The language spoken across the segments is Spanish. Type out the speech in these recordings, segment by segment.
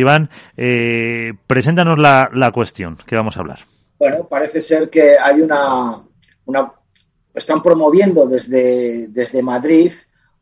Iván, eh, preséntanos la, la, cuestión que vamos a hablar. Bueno, parece ser que hay una, una están promoviendo desde, desde Madrid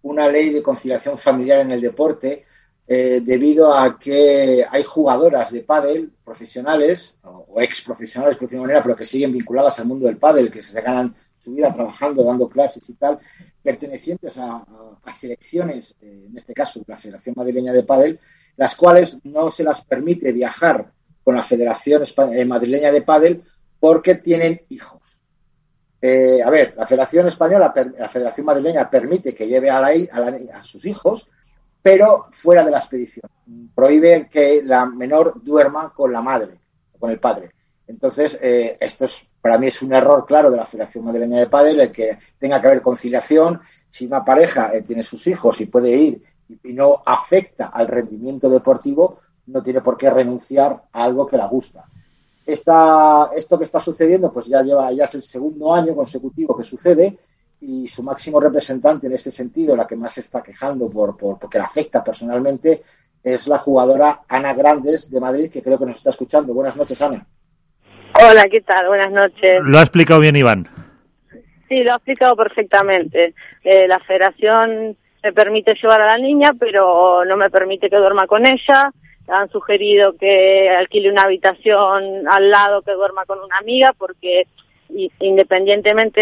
una ley de conciliación familiar en el deporte eh, debido a que hay jugadoras de pádel profesionales o ex profesionales por manera, pero que siguen vinculadas al mundo del pádel, que se ganan su vida trabajando, dando clases y tal, pertenecientes a, a selecciones, eh, en este caso la Federación Madrileña de Pádel, las cuales no se las permite viajar con la Federación eh, Madrileña de Pádel porque tienen hijos. Eh, a ver, la Federación Española, la Federación Madrileña permite que lleve a, la, a, a, sus hijos, pero fuera de la expedición. Prohíbe que la menor duerma con la madre, con el padre. Entonces, eh, esto es, para mí es un error claro de la Federación Madrileña de Pádel el que tenga que haber conciliación. Si una pareja eh, tiene sus hijos y puede ir y no afecta al rendimiento deportivo, no tiene por qué renunciar a algo que la gusta. Esta, esto que está sucediendo, pues ya lleva, ya es el segundo año consecutivo que sucede y su máximo representante en este sentido, la que más se está quejando por, por, porque la afecta personalmente, es la jugadora Ana Grandes de Madrid, que creo que nos está escuchando. Buenas noches, Ana. Hola, ¿qué tal? Buenas noches. Lo ha explicado bien Iván. Sí, lo ha explicado perfectamente. Eh, la federación me permite llevar a la niña, pero no me permite que duerma con ella. Han sugerido que alquile una habitación al lado que duerma con una amiga, porque independientemente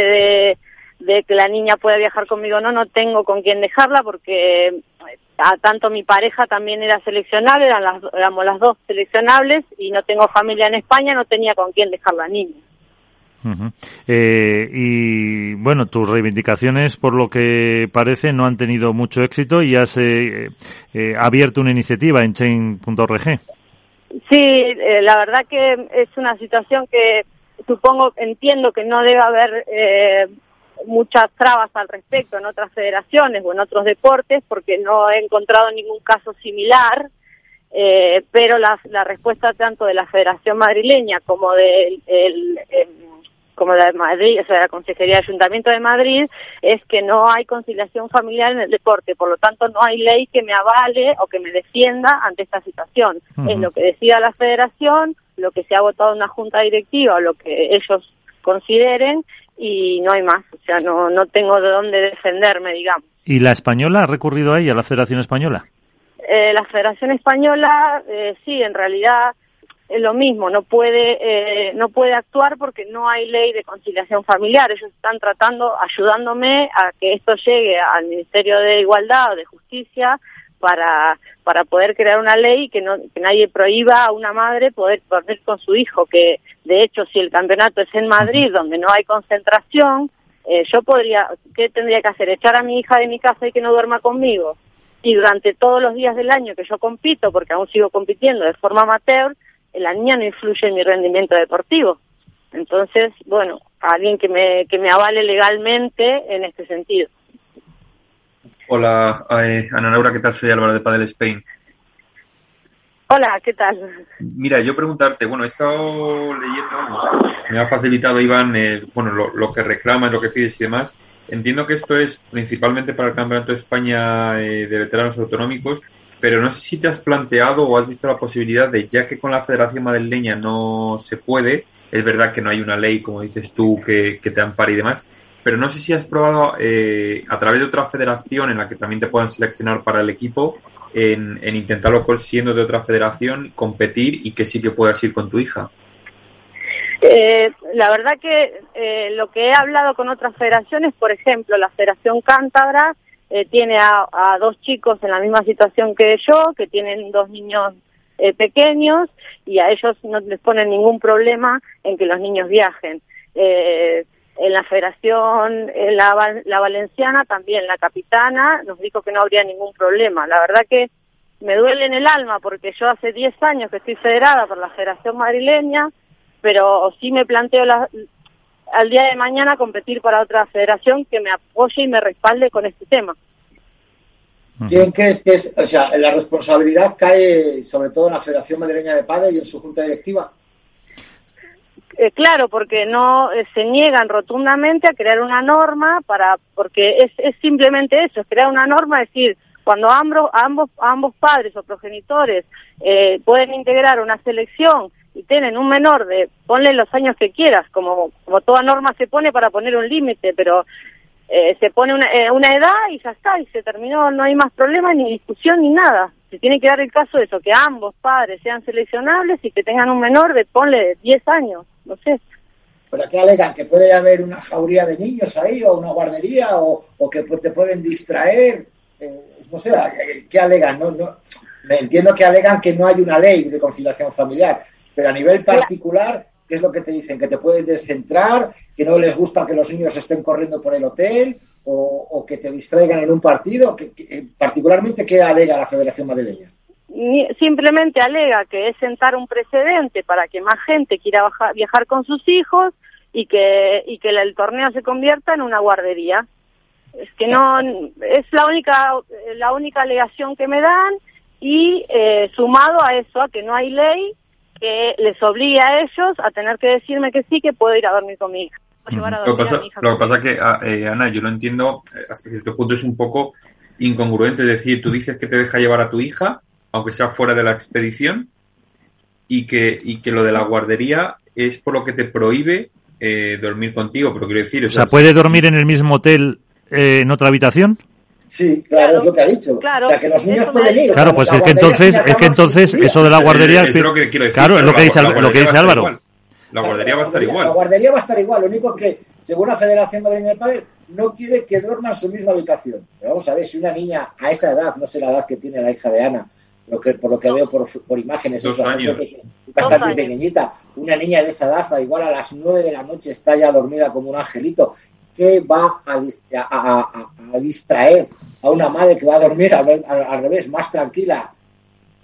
de, que la niña pueda viajar conmigo o no, no tengo con quién dejarla, porque a tanto mi pareja también era seleccionable, eran las, éramos las dos seleccionables, y no tengo familia en España, no tenía con quién dejar la niña. Eh, y bueno, tus reivindicaciones, por lo que parece, no han tenido mucho éxito y has eh, eh, abierto una iniciativa en chain.org. Sí, eh, la verdad que es una situación que supongo, entiendo que no debe haber eh, muchas trabas al respecto en otras federaciones o en otros deportes, porque no he encontrado ningún caso similar. Eh, pero la, la respuesta tanto de la Federación Madrileña como del el, el, como la de Madrid, o sea, la Consejería de Ayuntamiento de Madrid, es que no hay conciliación familiar en el deporte, por lo tanto no hay ley que me avale o que me defienda ante esta situación. Uh -huh. Es lo que decida la Federación, lo que se ha votado en una junta directiva lo que ellos consideren y no hay más, o sea, no, no tengo de dónde defenderme, digamos. ¿Y la española ha recurrido a ella, la Federación Española? Eh, la Federación Española, eh, sí, en realidad lo mismo, no puede, eh, no puede actuar porque no hay ley de conciliación familiar. Ellos están tratando, ayudándome a que esto llegue al Ministerio de Igualdad o de Justicia para, para poder crear una ley que, no, que nadie prohíba a una madre poder dormir con su hijo, que de hecho si el campeonato es en Madrid, donde no hay concentración, eh, yo podría, ¿qué tendría que hacer? ¿Echar a mi hija de mi casa y que no duerma conmigo? Y durante todos los días del año que yo compito, porque aún sigo compitiendo de forma amateur, la niña no influye en mi rendimiento deportivo. Entonces, bueno, alguien que me, que me avale legalmente en este sentido. Hola, eh, Ana Laura, ¿qué tal? Soy Álvaro de Padel Spain. Hola, ¿qué tal? Mira, yo preguntarte, bueno, he estado leyendo, me ha facilitado Iván, eh, bueno, lo, lo, que reclamas, lo que pides y demás. Entiendo que esto es principalmente para el Campeonato de España eh, de Veteranos Autonómicos, pero no sé si te has planteado o has visto la posibilidad de, ya que con la Federación Madrileña no se puede, es verdad que no hay una ley, como dices tú, que, que te ampare y demás, pero no sé si has probado eh, a través de otra federación en la que también te puedan seleccionar para el equipo, en, en intentarlo siendo de otra federación, competir y que sí que puedas ir con tu hija. Eh, la verdad que eh, lo que he hablado con otras federaciones, por ejemplo, la Federación Cántabra, eh, tiene a, a, dos chicos en la misma situación que yo, que tienen dos niños eh, pequeños y a ellos no les ponen ningún problema en que los niños viajen. Eh, en la federación, la, la valenciana también, la capitana nos dijo que no habría ningún problema. La verdad que me duele en el alma porque yo hace 10 años que estoy federada por la Federación Madrileña, pero sí me planteo la, al día de mañana competir para otra federación que me apoye y me respalde con este tema. ¿Quién crees que es, o sea, la responsabilidad cae sobre todo en la Federación Madrileña de Padre y en su junta directiva? Eh, claro, porque no eh, se niegan rotundamente a crear una norma para, porque es, es simplemente eso, es crear una norma, decir, cuando ambos, ambos, ambos padres o progenitores eh, pueden integrar una selección tienen un menor de, ponle los años que quieras, como, como toda norma se pone para poner un límite, pero eh, se pone una, eh, una edad y ya está, y se terminó, no hay más problema, ni discusión, ni nada. Se tiene que dar el caso de eso, que ambos padres sean seleccionables y que tengan un menor de, ponle, 10 años, no sé. ¿Pero qué alegan? ¿Que puede haber una jauría de niños ahí o una guardería o, que te pueden distraer? Eh, no sé, ¿qué alegan? No, no, me entiendo que alegan que no hay una ley de conciliación familiar, pero a nivel particular, ¿qué es lo que te dicen? ¿Que te pueden descentrar? ¿Que no les gusta que los niños estén corriendo por el hotel? ¿O, que te distraigan en un partido? ¿Que, eh, particularmente, ¿qué alega la Federación Madrileña? Simplemente alega que es sentar un precedente para que más gente quiera viajar con sus hijos y que, y que el torneo se convierta en una guardería. Es que no, es la única, la única alegación que me dan y eh, sumado a eso, a que no hay ley que les obligue a ellos a tener que decirme que sí, que puedo ir a dormir con mi hija. Lo que, pasa, lo que pasa es que, ah, eh, Ana, yo lo entiendo, eh, hasta cierto punto es un poco incongruente. Es decir, tú dices que te deja llevar a tu hija, aunque sea fuera de la expedición, y que, y que lo de la guardería es por lo que te prohíbe eh, dormir contigo. Pero quiero decir. O, sea, ¿puede dormir en el mismo hotel en otra habitación? Sí, claro, es lo que ha dicho. Claro, o sea, que los niños pueden ir. Claro, pues es que entonces, es que entonces eso de la guardería. Es lo que quiero decir. Claro, es lo que dice, lo que dice Álvaro. La guardería va a estar igual. La guardería va a estar igual. Lo único que, según la Federación Madrileña del Padre, no quiere que duerma en su misma habitación. Pero vamos a ver, si una niña a esa edad, no sé la edad que tiene la hija de Ana, lo que, por lo que veo por, por imágenes, Dos años. bastante pequeñita, una niña de esa edad, igual a las nueve de la noche está ya dormida como un angelito, ¿qué va a, a distraer a una madre que va a dormir al, revés, más tranquila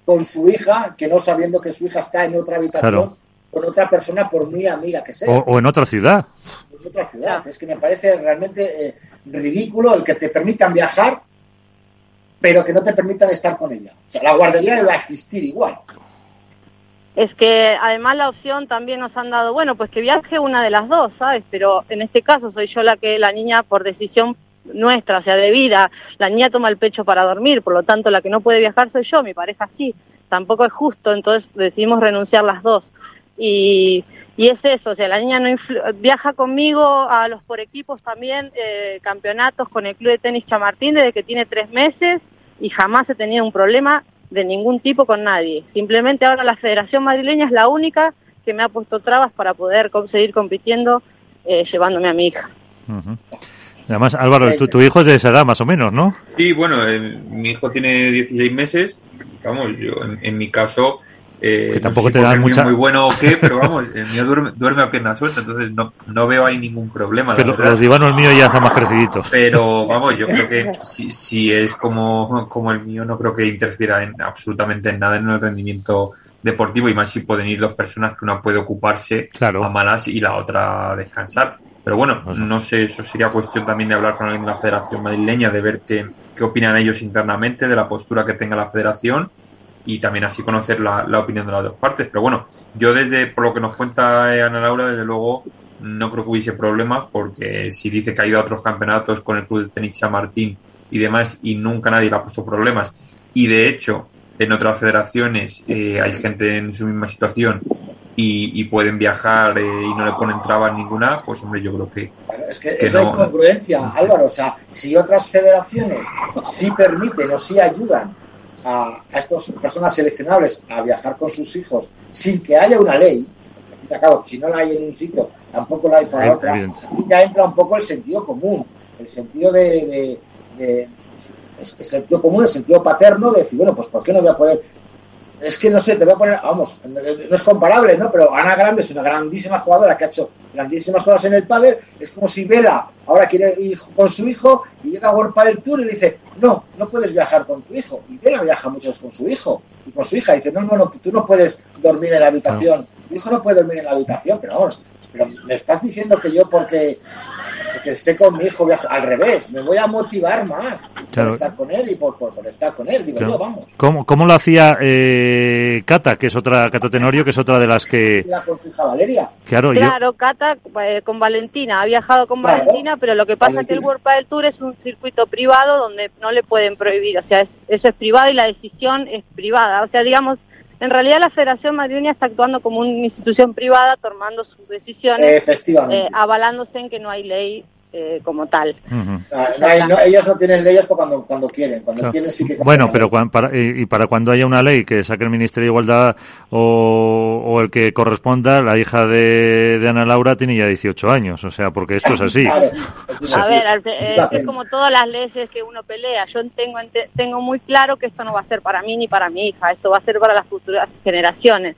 con su hija, que no sabiendo que su hija está en otra habitación con otra persona, por muy amiga que sea. O, en otra ciudad. En otra ciudad. Es que me parece realmente eh, ridículo el que te permitan viajar, pero que no te permitan estar con ella. O sea, la guardería va a existir igual. Es que además la opción también nos han dado, bueno, pues que viaje una de las dos, ¿sabes? Pero en este caso soy yo la que la niña por decisión nuestra, o sea, de vida, la niña toma el pecho para dormir, por lo tanto la que no puede viajar soy yo, mi pareja sí, tampoco es justo, entonces decidimos renunciar las dos. Y, y es eso, o sea, la niña no viaja conmigo a los por equipos también, eh, campeonatos con el Club de Tenis Chamartín desde que tiene tres meses y jamás he tenido un problema de ningún tipo con nadie. Simplemente ahora la Federación Madrileña es la única que me ha puesto trabas para poder seguir compitiendo eh, llevándome a mi hija. Además, Álvaro, tu, hijo es de esa edad más o menos, ¿no? Sí, bueno, eh, mi hijo tiene 16 meses. Vamos, yo en, mi caso. Eh, que tampoco te dan mucha... muy bueno o qué, pero vamos, el mío duerme, a pierna suelta, entonces no, no veo ahí ningún problema. Pero los divanos míos ya son más creciditos. Pero vamos, yo creo que si, si es como, como el mío, no creo que interfiera en absolutamente en nada en el rendimiento deportivo y más si pueden ir dos personas que una puede ocuparse a malas y la otra descansar. Pero bueno, no sé, eso sería cuestión también de hablar con alguien de la Federación Madrileña, de ver qué, qué opinan ellos internamente, de la postura que tenga la Federación y también así conocer la, opinión de las dos partes. Pero bueno, yo desde, por lo que nos cuenta Ana Laura, desde luego no creo que hubiese problemas porque si dice que ha ido a otros campeonatos con el club de tenis San Martín y demás y nunca nadie le ha puesto problemas y de hecho en otras federaciones eh, hay gente en su misma situación y, pueden viajar eh, y no le ponen trabas ninguna, pues hombre, yo creo que. es que, es la incongruencia, Álvaro. O sea, si otras federaciones sí permiten o sí ayudan a, a estas personas seleccionables a viajar con sus hijos sin que haya una ley, si no la hay en un sitio, tampoco la hay para otra, ya entra un poco el sentido común, el sentido de, de, el sentido común, el sentido paterno de decir, bueno, pues ¿por qué no voy a poder es que no sé, te voy a poner, vamos, no es comparable, ¿no? Pero Ana Grande es una grandísima jugadora que ha hecho grandísimas cosas en el pádel. Es como si Vela ahora quiere ir con su hijo y llega a World Padel Tour y le dice, no, no puedes viajar con tu hijo. Y Vela viaja mucho con su hijo y con su hija. Y dice, no, no, no, tú no puedes dormir en la habitación. Tu hijo no puede dormir en la habitación, pero vamos, pero me estás diciendo que yo porque que esté con mi hijo, al revés, me voy a motivar más por estar con él y por, por, estar con él. Digo, yo, vamos. ¿Cómo, ¿Cómo, lo hacía eh, Cata, que es otra, Cata Tenorio, que es otra de las que... La con Valeria. Claro, claro Cata eh, con Valentina, ha viajado con Valentina, pero lo que pasa es que el World Padel Tour es un circuito privado donde no le pueden prohibir, o sea, eso es privado y la decisión es privada. O sea, digamos, en realidad la Federación Madrileña está actuando como una institución privada, tomando sus decisiones, eh, avalándose en que no hay ley eh, como tal. Ah, ellos no tienen leyes cuando, cuando quieren, cuando quieren sí que... Bueno, pero para, y, para cuando haya una ley que saque el Ministerio de Igualdad o, el que corresponda, la hija de, Ana Laura tiene ya 18 años, o sea, porque esto es así. A ver, es, como todas las leyes que uno pelea. Yo tengo, tengo muy claro que esto no va a ser para mí ni para mi hija, esto va a ser para las futuras generaciones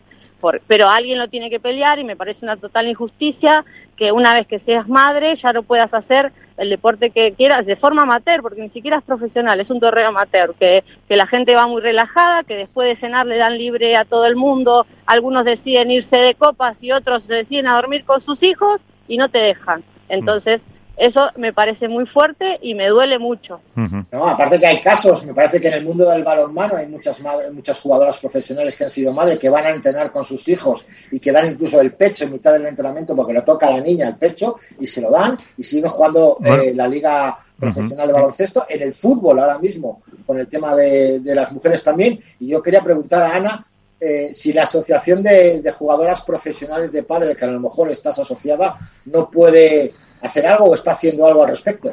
pero alguien lo tiene que pelear y me parece una total injusticia que una vez que seas madre ya no puedas hacer el deporte que quieras de forma amateur, porque ni siquiera es profesional, es un torneo amateur, que, que la gente va muy relajada, que después de cenar le dan libre a todo el mundo, algunos deciden irse de copas y otros deciden a dormir con sus hijos y no te dejan. Entonces, eso me parece muy fuerte y me duele mucho. No, aparte que hay casos, me parece que en el mundo del balonmano hay muchas muchas jugadoras profesionales que han sido madres que van a entrenar con sus hijos y que dan incluso el pecho en mitad del entrenamiento porque le toca a la niña el pecho y se lo dan y siguen jugando eh, la liga profesional de baloncesto, en el fútbol ahora mismo, con el tema de, las mujeres también. Y yo quería preguntar a Ana eh, si la asociación de, de, jugadoras profesionales de padre, que a lo mejor estás asociada, no puede hacer algo o está haciendo algo al respecto?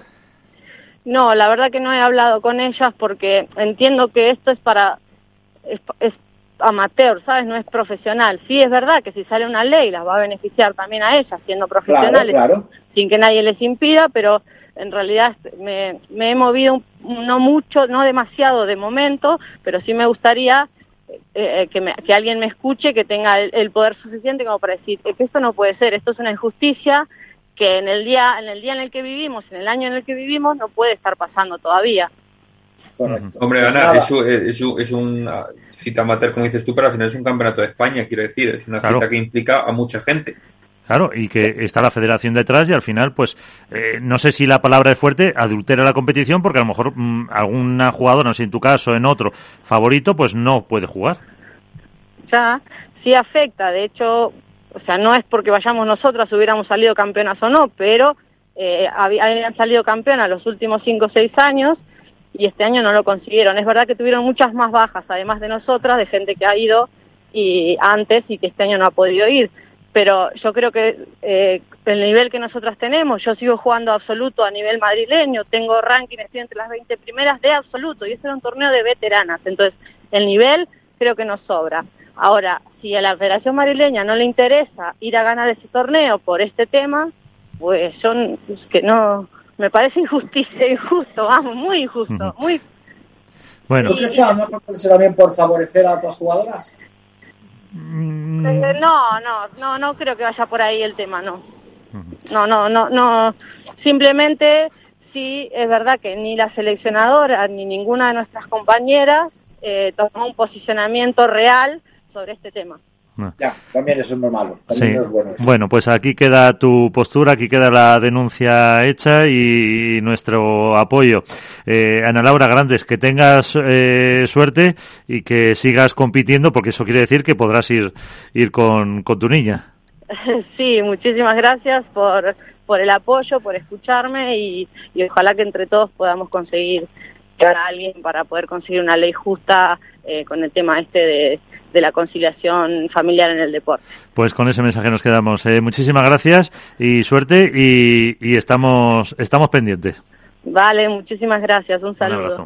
No, la verdad que no he hablado con ellas porque entiendo que esto es para es, amateur, ¿sabes? No es profesional. Sí es verdad que si sale una ley las va a beneficiar también a ellas siendo profesionales, sin que nadie les impida, pero en realidad me, me he movido no mucho, no demasiado de momento, pero sí me gustaría eh, eh, que, que, alguien me escuche, que tenga el, el, poder suficiente como para decir que esto no puede ser, esto es una injusticia, que en el día en el día en el que vivimos, en el año en el que vivimos, no puede estar pasando todavía. Hombre, pues Ana, es, es, es, un ah, cita amateur, como dices tú, pero al final es un campeonato de España, quiero decir, es una cita que implica a mucha gente. Claro, y que está la federación detrás y al final, pues, eh, no sé si la palabra es fuerte, adultera la competición porque a lo mejor mm, alguna jugadora, no sé, en tu caso, en otro, favorito, pues no puede jugar. Ya, sí afecta. De hecho, o sea, no es porque vayamos nosotras hubiéramos salido campeonas o no, pero eh, habían salido campeonas los últimos cinco o seis años y este año no lo consiguieron. Es verdad que tuvieron muchas más bajas, además de nosotras, de gente que ha ido y antes y que este año no ha podido ir. Pero yo creo que eh, el nivel que nosotras tenemos, yo sigo jugando absoluto a nivel madrileño, tengo ranking, entre las 20 primeras de absoluto y este era un torneo de veteranas. Entonces, el nivel creo que nos sobra. Ahora, si a la Federación Marileña no le interesa ir a ganar ese torneo por este tema, pues son que no me parece injusticia, injusto, vamos, muy injusto, muy bueno. ¿Tú crees que a lo mejor puede ser también por favorecer a otras jugadoras? Mm. Eh, no, no, no, no creo que vaya por ahí el tema, no. No, no, no, no. Simplemente sí es verdad que ni la seleccionadora ni ninguna de nuestras compañeras eh, tomó un posicionamiento real sobre este tema. Ah. Ya, también eso es normal. bueno, pues aquí queda tu postura, aquí queda la denuncia hecha y, nuestro apoyo. Eh, Ana Laura Grandes, que tengas eh, suerte y que sigas compitiendo, porque eso quiere decir que podrás ir, ir con, con tu niña. Sí, muchísimas gracias por, por el apoyo, por escucharme y, y ojalá que entre todos podamos conseguir a alguien para poder conseguir una ley justa eh, con el tema este de, la conciliación familiar en el deporte. Pues con ese mensaje nos quedamos. Eh, muchísimas gracias y suerte y, y estamos, estamos pendientes. Vale, muchísimas gracias. Un saludo.